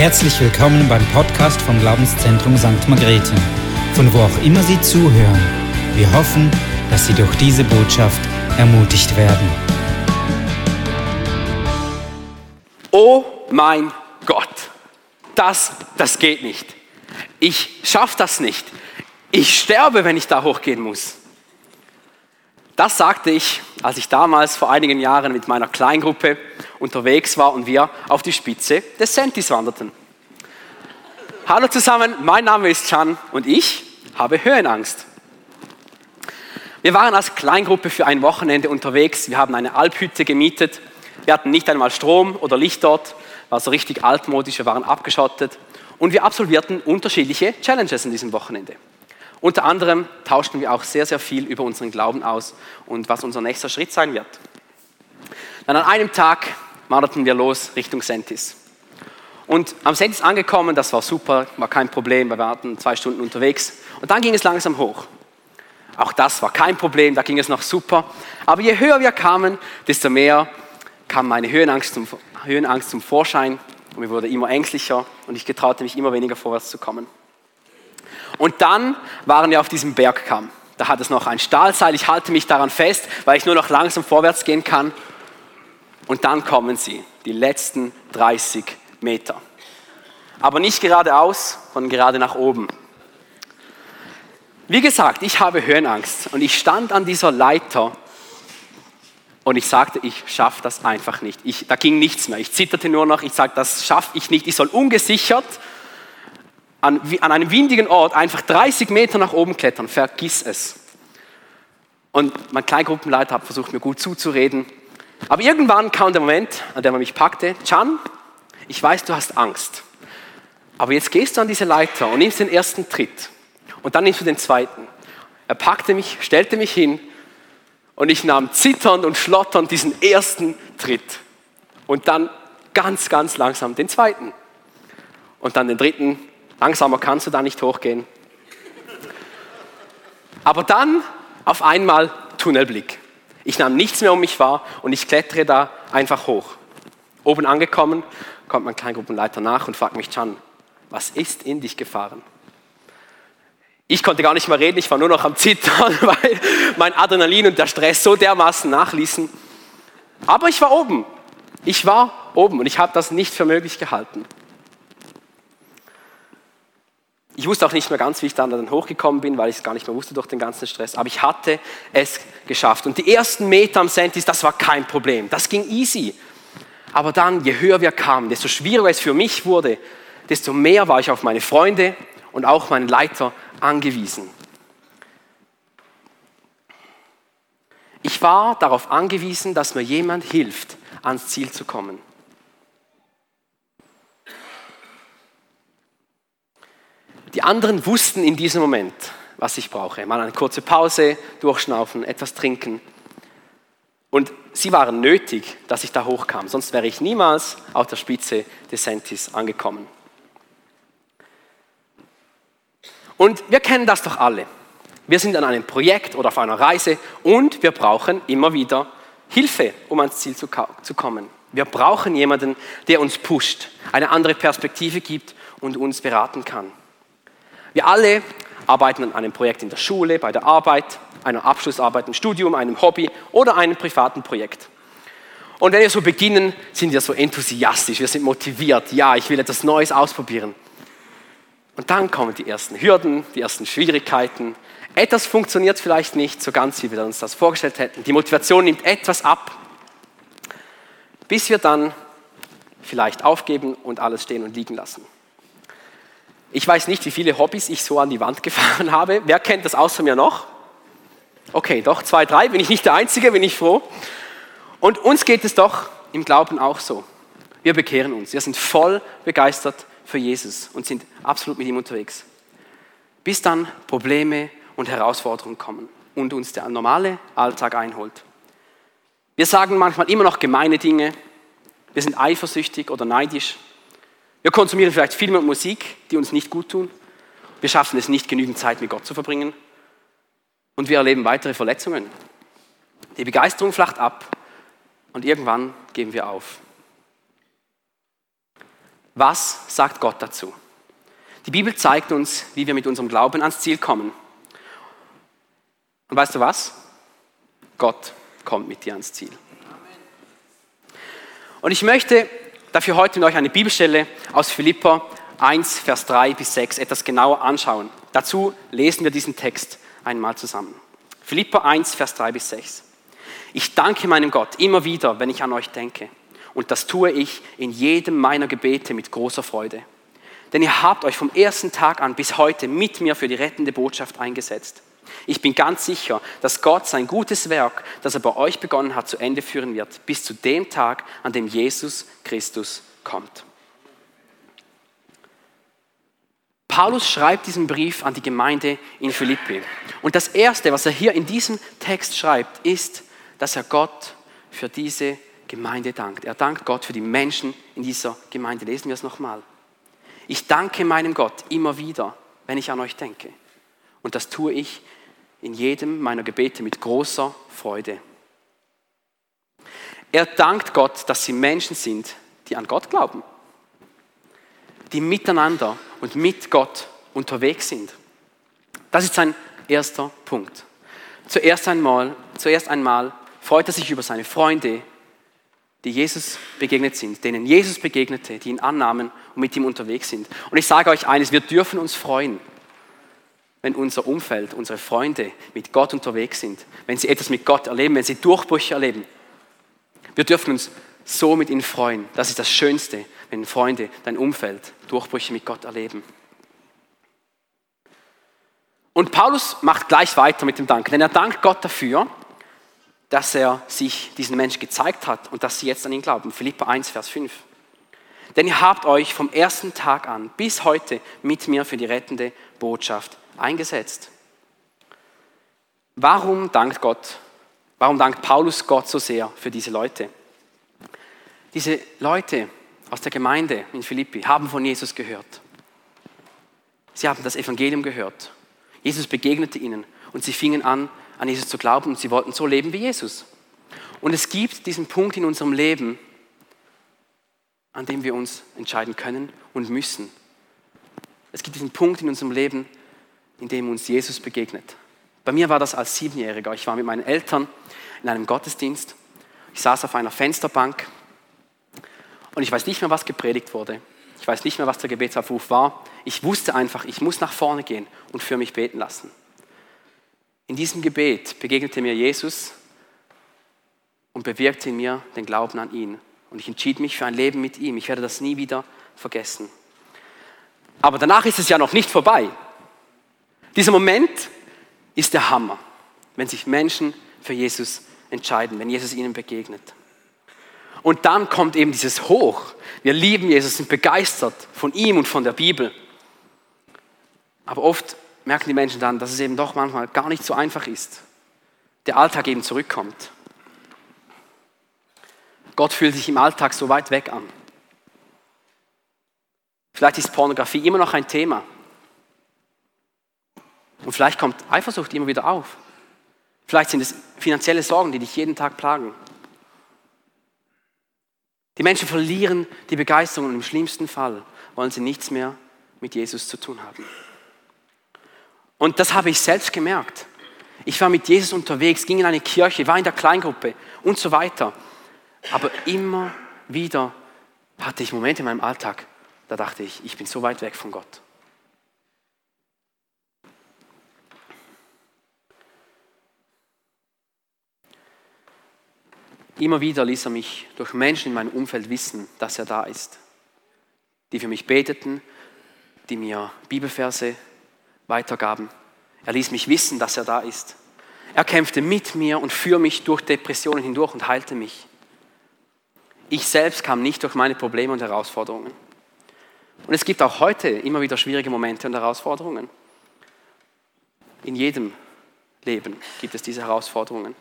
Herzlich willkommen beim Podcast vom Glaubenszentrum St. Margrethe, von wo auch immer Sie zuhören. Wir hoffen, dass Sie durch diese Botschaft ermutigt werden. Oh mein Gott, das, das geht nicht. Ich schaffe das nicht. Ich sterbe, wenn ich da hochgehen muss. Das sagte ich, als ich damals vor einigen Jahren mit meiner Kleingruppe unterwegs war und wir auf die Spitze des Sentis wanderten. Hallo zusammen, mein Name ist Chan und ich habe Höhenangst. Wir waren als Kleingruppe für ein Wochenende unterwegs. Wir haben eine Alphütte gemietet. Wir hatten nicht einmal Strom oder Licht dort, war so richtig altmodisch, wir waren abgeschottet. Und wir absolvierten unterschiedliche Challenges in diesem Wochenende. Unter anderem tauschten wir auch sehr, sehr viel über unseren Glauben aus und was unser nächster Schritt sein wird. Dann an einem Tag wanderten wir los Richtung Sentis. Und am Sentis angekommen, das war super, war kein Problem, wir waren zwei Stunden unterwegs. Und dann ging es langsam hoch. Auch das war kein Problem, da ging es noch super. Aber je höher wir kamen, desto mehr kam meine Höhenangst zum, Höhenangst zum Vorschein und mir wurde immer ängstlicher und ich getraute mich immer weniger vorwärts zu kommen. Und dann waren wir auf diesem Bergkamm. Da hat es noch ein Stahlseil. Ich halte mich daran fest, weil ich nur noch langsam vorwärts gehen kann. Und dann kommen sie, die letzten 30 Meter. Aber nicht geradeaus, sondern gerade nach oben. Wie gesagt, ich habe Höhenangst und ich stand an dieser Leiter und ich sagte, ich schaffe das einfach nicht. Ich, da ging nichts mehr. Ich zitterte nur noch. Ich sagte, das schaffe ich nicht. Ich soll ungesichert an, an einem windigen Ort einfach 30 Meter nach oben klettern. Vergiss es. Und mein Kleingruppenleiter hat versucht, mir gut zuzureden. Aber irgendwann kam der Moment, an dem er mich packte. Chan, ich weiß, du hast Angst. Aber jetzt gehst du an diese Leiter und nimmst den ersten Tritt. Und dann nimmst du den zweiten. Er packte mich, stellte mich hin und ich nahm zitternd und schlotternd diesen ersten Tritt. Und dann ganz, ganz langsam den zweiten. Und dann den dritten Langsamer kannst du da nicht hochgehen. Aber dann auf einmal Tunnelblick. Ich nahm nichts mehr um mich wahr und ich klettere da einfach hoch. Oben angekommen, kommt mein Kleingruppenleiter nach und fragt mich, Chan, was ist in dich gefahren? Ich konnte gar nicht mehr reden, ich war nur noch am Zittern, weil mein Adrenalin und der Stress so dermaßen nachließen. Aber ich war oben. Ich war oben und ich habe das nicht für möglich gehalten. Ich wusste auch nicht mehr ganz, wie ich dann, dann hochgekommen bin, weil ich es gar nicht mehr wusste durch den ganzen Stress. Aber ich hatte es geschafft. Und die ersten Meter am Sentis, das war kein Problem. Das ging easy. Aber dann, je höher wir kamen, desto schwieriger es für mich wurde, desto mehr war ich auf meine Freunde und auch meinen Leiter angewiesen. Ich war darauf angewiesen, dass mir jemand hilft, ans Ziel zu kommen. Die anderen wussten in diesem Moment, was ich brauche. Mal eine kurze Pause, durchschnaufen, etwas trinken. Und sie waren nötig, dass ich da hochkam, sonst wäre ich niemals auf der Spitze des Sentis angekommen. Und wir kennen das doch alle. Wir sind an einem Projekt oder auf einer Reise und wir brauchen immer wieder Hilfe, um ans Ziel zu, zu kommen. Wir brauchen jemanden, der uns pusht, eine andere Perspektive gibt und uns beraten kann. Wir alle arbeiten an einem Projekt in der Schule, bei der Arbeit, einer Abschlussarbeit im Studium, einem Hobby oder einem privaten Projekt. Und wenn wir so beginnen, sind wir so enthusiastisch, wir sind motiviert, ja, ich will etwas Neues ausprobieren. Und dann kommen die ersten Hürden, die ersten Schwierigkeiten. Etwas funktioniert vielleicht nicht so ganz, wie wir uns das vorgestellt hätten. Die Motivation nimmt etwas ab, bis wir dann vielleicht aufgeben und alles stehen und liegen lassen. Ich weiß nicht, wie viele Hobbys ich so an die Wand gefahren habe. Wer kennt das außer mir noch? Okay, doch, zwei, drei. Bin ich nicht der Einzige, bin ich froh. Und uns geht es doch im Glauben auch so. Wir bekehren uns. Wir sind voll begeistert für Jesus und sind absolut mit ihm unterwegs. Bis dann Probleme und Herausforderungen kommen und uns der normale Alltag einholt. Wir sagen manchmal immer noch gemeine Dinge. Wir sind eifersüchtig oder neidisch. Wir konsumieren vielleicht Filme und Musik, die uns nicht gut tun. Wir schaffen es nicht, genügend Zeit mit Gott zu verbringen. Und wir erleben weitere Verletzungen. Die Begeisterung flacht ab und irgendwann geben wir auf. Was sagt Gott dazu? Die Bibel zeigt uns, wie wir mit unserem Glauben ans Ziel kommen. Und weißt du was? Gott kommt mit dir ans Ziel. Und ich möchte dafür heute mit euch eine Bibelstelle aus Philippa 1, Vers 3 bis 6 etwas genauer anschauen. Dazu lesen wir diesen Text einmal zusammen. Philippa 1, Vers 3 bis 6. Ich danke meinem Gott immer wieder, wenn ich an euch denke. Und das tue ich in jedem meiner Gebete mit großer Freude. Denn ihr habt euch vom ersten Tag an bis heute mit mir für die rettende Botschaft eingesetzt. Ich bin ganz sicher, dass Gott sein gutes Werk, das er bei euch begonnen hat, zu Ende führen wird, bis zu dem Tag, an dem Jesus Christus kommt. Paulus schreibt diesen Brief an die Gemeinde in Philippi. Und das Erste, was er hier in diesem Text schreibt, ist, dass er Gott für diese Gemeinde dankt. Er dankt Gott für die Menschen in dieser Gemeinde. Lesen wir es nochmal. Ich danke meinem Gott immer wieder, wenn ich an euch denke. Und das tue ich in jedem meiner Gebete mit großer Freude. Er dankt Gott, dass sie Menschen sind, die an Gott glauben, die miteinander und mit Gott unterwegs sind. Das ist sein erster Punkt. Zuerst einmal, zuerst einmal freut er sich über seine Freunde, die Jesus begegnet sind, denen Jesus begegnete, die ihn annahmen und mit ihm unterwegs sind. Und ich sage euch eines, wir dürfen uns freuen, wenn unser Umfeld, unsere Freunde mit Gott unterwegs sind, wenn sie etwas mit Gott erleben, wenn sie Durchbrüche erleben. Wir dürfen uns so mit ihnen freuen. Das ist das Schönste, wenn Freunde, dein Umfeld Durchbrüche mit Gott erleben. Und Paulus macht gleich weiter mit dem Dank, denn er dankt Gott dafür, dass er sich diesen Menschen gezeigt hat und dass sie jetzt an ihn glauben. Philippa 1, Vers 5. Denn ihr habt euch vom ersten Tag an bis heute mit mir für die rettende Botschaft eingesetzt. Warum dankt Gott, warum dankt Paulus Gott so sehr für diese Leute? Diese Leute aus der Gemeinde in Philippi haben von Jesus gehört. Sie haben das Evangelium gehört. Jesus begegnete ihnen und sie fingen an, an Jesus zu glauben und sie wollten so leben wie Jesus. Und es gibt diesen Punkt in unserem Leben, an dem wir uns entscheiden können und müssen. Es gibt diesen Punkt in unserem Leben, in dem uns Jesus begegnet. Bei mir war das als Siebenjähriger. Ich war mit meinen Eltern in einem Gottesdienst. Ich saß auf einer Fensterbank und ich weiß nicht mehr, was gepredigt wurde. Ich weiß nicht mehr, was der Gebetsaufruf war. Ich wusste einfach, ich muss nach vorne gehen und für mich beten lassen. In diesem Gebet begegnete mir Jesus und bewirkte in mir den Glauben an ihn. Und ich entschied mich für ein Leben mit ihm. Ich werde das nie wieder vergessen. Aber danach ist es ja noch nicht vorbei. Dieser Moment ist der Hammer, wenn sich Menschen für Jesus entscheiden, wenn Jesus ihnen begegnet. Und dann kommt eben dieses Hoch. Wir lieben Jesus, sind begeistert von ihm und von der Bibel. Aber oft merken die Menschen dann, dass es eben doch manchmal gar nicht so einfach ist. Der Alltag eben zurückkommt. Gott fühlt sich im Alltag so weit weg an. Vielleicht ist Pornografie immer noch ein Thema. Und vielleicht kommt Eifersucht immer wieder auf. Vielleicht sind es finanzielle Sorgen, die dich jeden Tag plagen. Die Menschen verlieren die Begeisterung und im schlimmsten Fall wollen sie nichts mehr mit Jesus zu tun haben. Und das habe ich selbst gemerkt. Ich war mit Jesus unterwegs, ging in eine Kirche, war in der Kleingruppe und so weiter. Aber immer wieder hatte ich Momente in meinem Alltag, da dachte ich, ich bin so weit weg von Gott. Immer wieder ließ er mich durch Menschen in meinem Umfeld wissen, dass er da ist, die für mich beteten, die mir Bibelverse weitergaben. Er ließ mich wissen, dass er da ist. Er kämpfte mit mir und für mich durch Depressionen hindurch und heilte mich. Ich selbst kam nicht durch meine Probleme und Herausforderungen. Und es gibt auch heute immer wieder schwierige Momente und Herausforderungen. In jedem Leben gibt es diese Herausforderungen,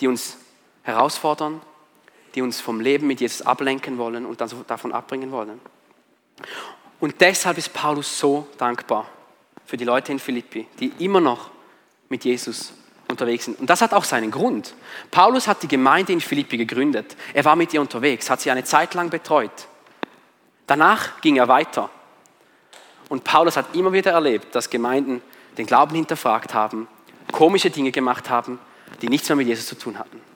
die uns herausfordern, die uns vom Leben mit Jesus ablenken wollen und davon abbringen wollen. Und deshalb ist Paulus so dankbar für die Leute in Philippi, die immer noch mit Jesus unterwegs sind. Und das hat auch seinen Grund. Paulus hat die Gemeinde in Philippi gegründet. Er war mit ihr unterwegs, hat sie eine Zeit lang betreut. Danach ging er weiter. Und Paulus hat immer wieder erlebt, dass Gemeinden den Glauben hinterfragt haben, komische Dinge gemacht haben, die nichts mehr mit Jesus zu tun hatten.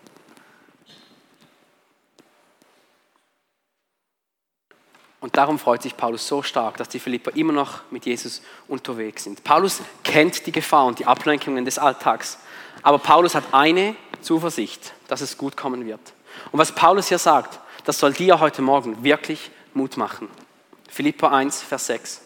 Und darum freut sich Paulus so stark, dass die Philipper immer noch mit Jesus unterwegs sind. Paulus kennt die Gefahr und die Ablenkungen des Alltags. Aber Paulus hat eine Zuversicht, dass es gut kommen wird. Und was Paulus hier sagt, das soll dir heute Morgen wirklich Mut machen. Philippa 1, Vers 6.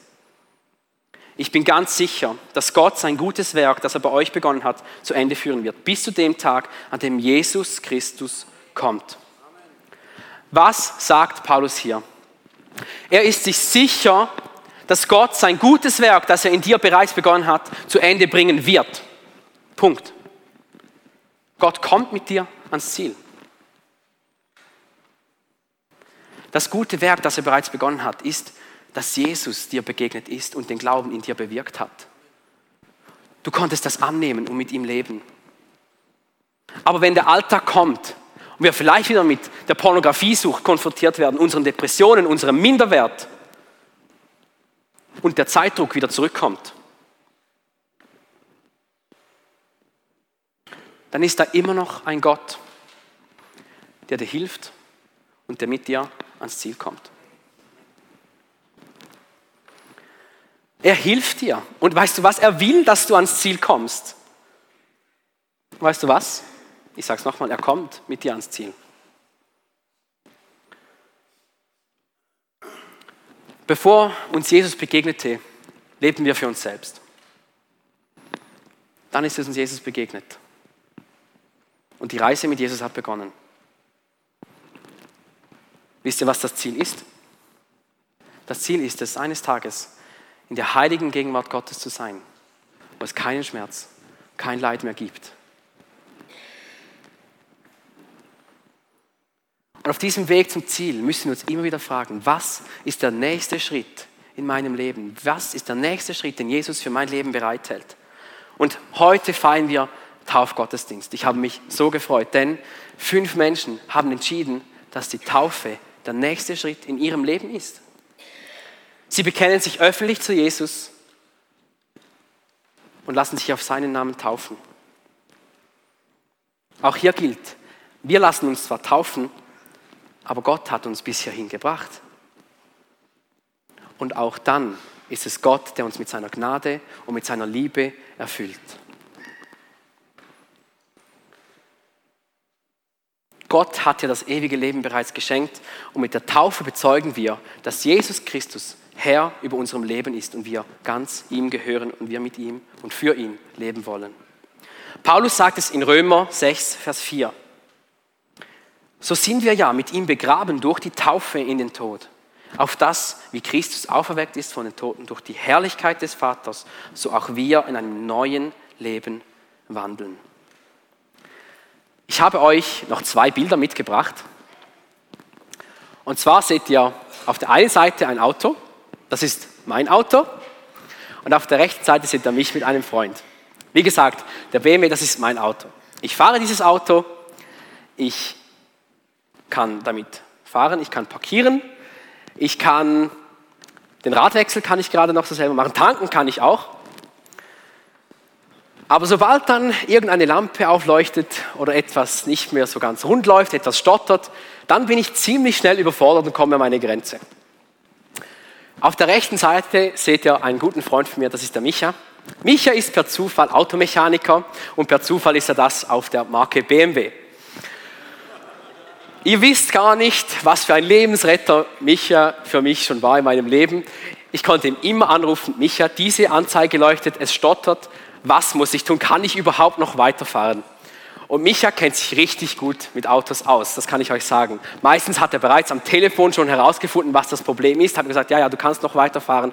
Ich bin ganz sicher, dass Gott sein gutes Werk, das er bei euch begonnen hat, zu Ende führen wird, bis zu dem Tag, an dem Jesus Christus kommt. Was sagt Paulus hier? Er ist sich sicher, dass Gott sein gutes Werk, das er in dir bereits begonnen hat, zu Ende bringen wird. Punkt. Gott kommt mit dir ans Ziel. Das gute Werk, das er bereits begonnen hat, ist, dass Jesus dir begegnet ist und den Glauben in dir bewirkt hat. Du konntest das annehmen und mit ihm leben. Aber wenn der Alltag kommt und wir vielleicht wieder mit der Pornografiesucht konfrontiert werden, unseren Depressionen, unserem Minderwert und der Zeitdruck wieder zurückkommt, dann ist da immer noch ein Gott, der dir hilft und der mit dir ans Ziel kommt. Er hilft dir. Und weißt du was? Er will, dass du ans Ziel kommst. Weißt du was? Ich sage es nochmal, er kommt mit dir ans Ziel. Bevor uns Jesus begegnete, lebten wir für uns selbst. Dann ist es uns Jesus begegnet. Und die Reise mit Jesus hat begonnen. Wisst ihr, was das Ziel ist? Das Ziel ist es, eines Tages in der heiligen Gegenwart Gottes zu sein, wo es keinen Schmerz, kein Leid mehr gibt. Und auf diesem Weg zum Ziel müssen wir uns immer wieder fragen, was ist der nächste Schritt in meinem Leben? Was ist der nächste Schritt, den Jesus für mein Leben bereithält? Und heute feiern wir Taufgottesdienst. Ich habe mich so gefreut, denn fünf Menschen haben entschieden, dass die Taufe der nächste Schritt in ihrem Leben ist. Sie bekennen sich öffentlich zu Jesus und lassen sich auf seinen Namen taufen. Auch hier gilt, wir lassen uns zwar taufen, aber Gott hat uns bis hierhin gebracht. Und auch dann ist es Gott, der uns mit seiner Gnade und mit seiner Liebe erfüllt. Gott hat ja das ewige Leben bereits geschenkt und mit der Taufe bezeugen wir, dass Jesus Christus Herr über unserem Leben ist und wir ganz ihm gehören und wir mit ihm und für ihn leben wollen. Paulus sagt es in Römer 6, Vers 4. So sind wir ja mit ihm begraben durch die Taufe in den Tod, auf das, wie Christus auferweckt ist von den Toten durch die Herrlichkeit des Vaters, so auch wir in einem neuen Leben wandeln. Ich habe euch noch zwei Bilder mitgebracht. Und zwar seht ihr auf der einen Seite ein Auto das ist mein Auto. Und auf der rechten Seite seht ihr mich mit einem Freund. Wie gesagt, der BMW, das ist mein Auto. Ich fahre dieses Auto. Ich kann damit fahren, ich kann parkieren, ich kann den Radwechsel kann ich gerade noch so selber machen, tanken kann ich auch. Aber sobald dann irgendeine Lampe aufleuchtet oder etwas nicht mehr so ganz rund läuft, etwas stottert, dann bin ich ziemlich schnell überfordert und komme an meine Grenze. Auf der rechten Seite seht ihr einen guten Freund von mir, das ist der Micha. Micha ist per Zufall Automechaniker und per Zufall ist er das auf der Marke BMW. Ihr wisst gar nicht, was für ein Lebensretter Micha für mich schon war in meinem Leben. Ich konnte ihn immer anrufen, Micha, diese Anzeige leuchtet, es stottert, was muss ich tun, kann ich überhaupt noch weiterfahren? Und Micha kennt sich richtig gut mit Autos aus, das kann ich euch sagen. Meistens hat er bereits am Telefon schon herausgefunden, was das Problem ist, hat gesagt, ja, ja, du kannst noch weiterfahren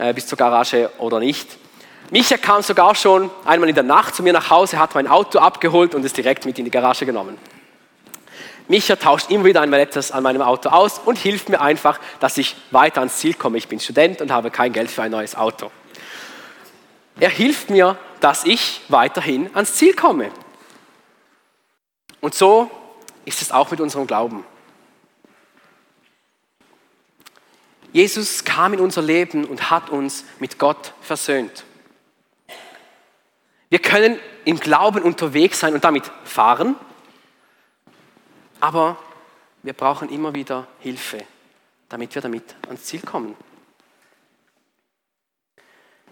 äh, bis zur Garage oder nicht. Micha kam sogar schon einmal in der Nacht zu mir nach Hause, hat mein Auto abgeholt und es direkt mit in die Garage genommen. Micha tauscht immer wieder einmal etwas an meinem Auto aus und hilft mir einfach, dass ich weiter ans Ziel komme. Ich bin Student und habe kein Geld für ein neues Auto. Er hilft mir, dass ich weiterhin ans Ziel komme. Und so ist es auch mit unserem Glauben. Jesus kam in unser Leben und hat uns mit Gott versöhnt. Wir können im Glauben unterwegs sein und damit fahren, aber wir brauchen immer wieder Hilfe, damit wir damit ans Ziel kommen.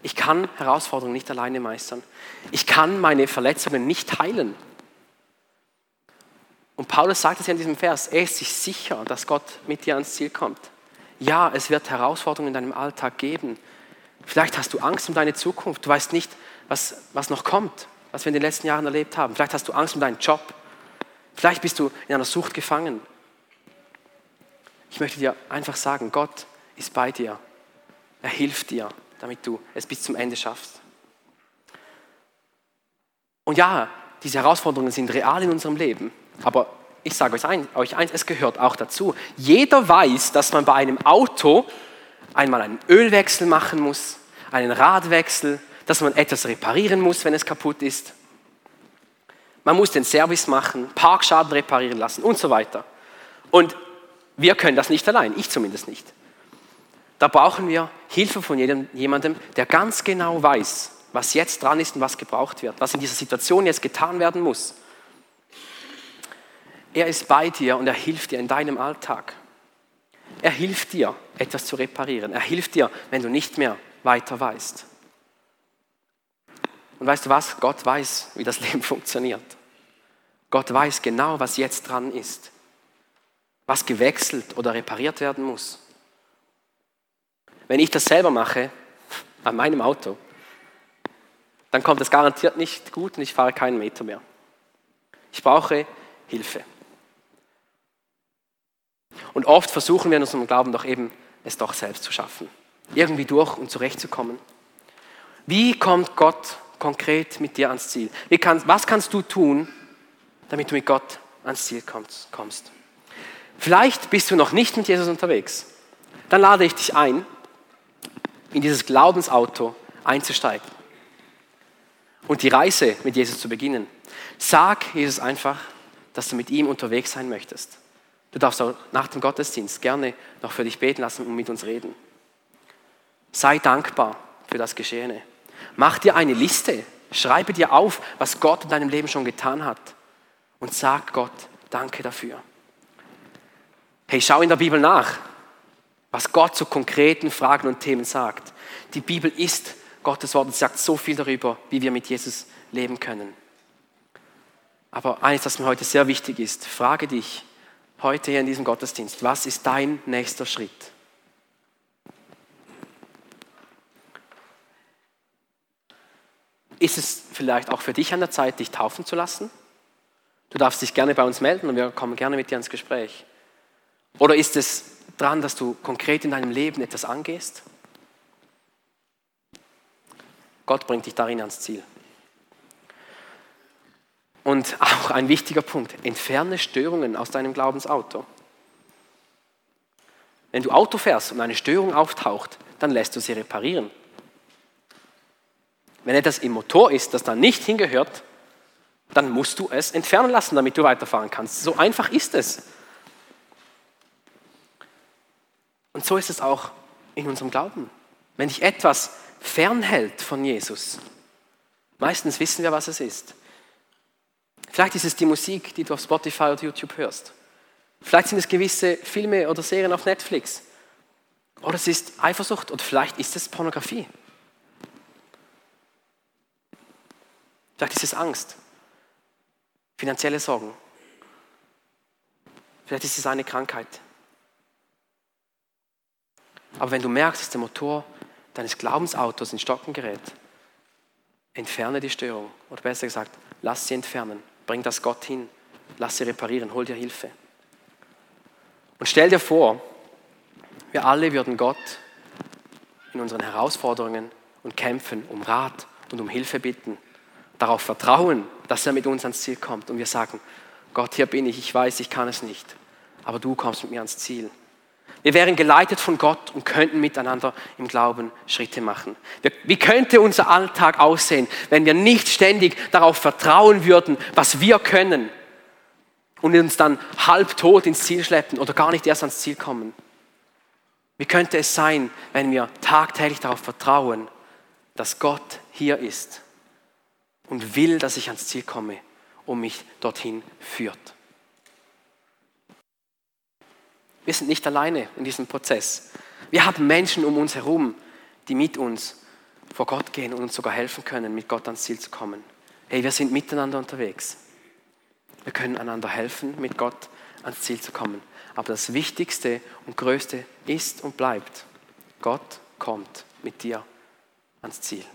Ich kann Herausforderungen nicht alleine meistern. Ich kann meine Verletzungen nicht heilen. Und Paulus sagt es ja in diesem Vers, er ist sich sicher, dass Gott mit dir ans Ziel kommt. Ja, es wird Herausforderungen in deinem Alltag geben. Vielleicht hast du Angst um deine Zukunft. Du weißt nicht, was, was noch kommt, was wir in den letzten Jahren erlebt haben. Vielleicht hast du Angst um deinen Job. Vielleicht bist du in einer Sucht gefangen. Ich möchte dir einfach sagen, Gott ist bei dir. Er hilft dir, damit du es bis zum Ende schaffst. Und ja, diese Herausforderungen sind real in unserem Leben, aber ich sage euch, ein, euch eins, es gehört auch dazu. Jeder weiß, dass man bei einem Auto einmal einen Ölwechsel machen muss, einen Radwechsel, dass man etwas reparieren muss, wenn es kaputt ist. Man muss den Service machen, Parkschaden reparieren lassen und so weiter. Und wir können das nicht allein, ich zumindest nicht. Da brauchen wir Hilfe von jedem, jemandem, der ganz genau weiß, was jetzt dran ist und was gebraucht wird, was in dieser Situation jetzt getan werden muss. Er ist bei dir und er hilft dir in deinem Alltag. Er hilft dir, etwas zu reparieren. Er hilft dir, wenn du nicht mehr weiter weißt. Und weißt du was? Gott weiß, wie das Leben funktioniert. Gott weiß genau, was jetzt dran ist, was gewechselt oder repariert werden muss. Wenn ich das selber mache, an meinem Auto, dann kommt es garantiert nicht gut und ich fahre keinen Meter mehr. Ich brauche Hilfe. Und oft versuchen wir in unserem Glauben doch eben, es doch selbst zu schaffen. Irgendwie durch und zurechtzukommen. Wie kommt Gott konkret mit dir ans Ziel? Kann, was kannst du tun, damit du mit Gott ans Ziel kommst? Vielleicht bist du noch nicht mit Jesus unterwegs. Dann lade ich dich ein, in dieses Glaubensauto einzusteigen und die Reise mit Jesus zu beginnen. Sag Jesus einfach, dass du mit ihm unterwegs sein möchtest. Du darfst auch nach dem Gottesdienst gerne noch für dich beten lassen und mit uns reden. Sei dankbar für das Geschehene. Mach dir eine Liste. Schreibe dir auf, was Gott in deinem Leben schon getan hat. Und sag Gott Danke dafür. Hey, schau in der Bibel nach was Gott zu konkreten Fragen und Themen sagt. Die Bibel ist Gottes Wort und sagt so viel darüber, wie wir mit Jesus leben können. Aber eines, das mir heute sehr wichtig ist, frage dich heute hier in diesem Gottesdienst, was ist dein nächster Schritt? Ist es vielleicht auch für dich an der Zeit, dich taufen zu lassen? Du darfst dich gerne bei uns melden und wir kommen gerne mit dir ins Gespräch. Oder ist es dran, dass du konkret in deinem Leben etwas angehst? Gott bringt dich darin ans Ziel. Und auch ein wichtiger Punkt, entferne Störungen aus deinem Glaubensauto. Wenn du Auto fährst und eine Störung auftaucht, dann lässt du sie reparieren. Wenn etwas im Motor ist, das da nicht hingehört, dann musst du es entfernen lassen, damit du weiterfahren kannst. So einfach ist es. Und so ist es auch in unserem Glauben. Wenn dich etwas fernhält von Jesus, meistens wissen wir, was es ist. Vielleicht ist es die Musik, die du auf Spotify oder YouTube hörst. Vielleicht sind es gewisse Filme oder Serien auf Netflix. Oder es ist Eifersucht oder vielleicht ist es Pornografie. Vielleicht ist es Angst, finanzielle Sorgen. Vielleicht ist es eine Krankheit. Aber wenn du merkst, dass der Motor deines Glaubensautos in Stocken gerät, entferne die Störung. Oder besser gesagt, lass sie entfernen. Bring das Gott hin. Lass sie reparieren. Hol dir Hilfe. Und stell dir vor, wir alle würden Gott in unseren Herausforderungen und Kämpfen um Rat und um Hilfe bitten. Darauf vertrauen, dass er mit uns ans Ziel kommt. Und wir sagen, Gott, hier bin ich, ich weiß, ich kann es nicht. Aber du kommst mit mir ans Ziel. Wir wären geleitet von Gott und könnten miteinander im Glauben Schritte machen. Wie könnte unser Alltag aussehen, wenn wir nicht ständig darauf vertrauen würden, was wir können und uns dann halbtot ins Ziel schleppen oder gar nicht erst ans Ziel kommen? Wie könnte es sein, wenn wir tagtäglich darauf vertrauen, dass Gott hier ist und will, dass ich ans Ziel komme und mich dorthin führt? Wir sind nicht alleine in diesem Prozess. Wir haben Menschen um uns herum, die mit uns vor Gott gehen und uns sogar helfen können, mit Gott ans Ziel zu kommen. Hey, wir sind miteinander unterwegs. Wir können einander helfen, mit Gott ans Ziel zu kommen. Aber das Wichtigste und Größte ist und bleibt, Gott kommt mit dir ans Ziel.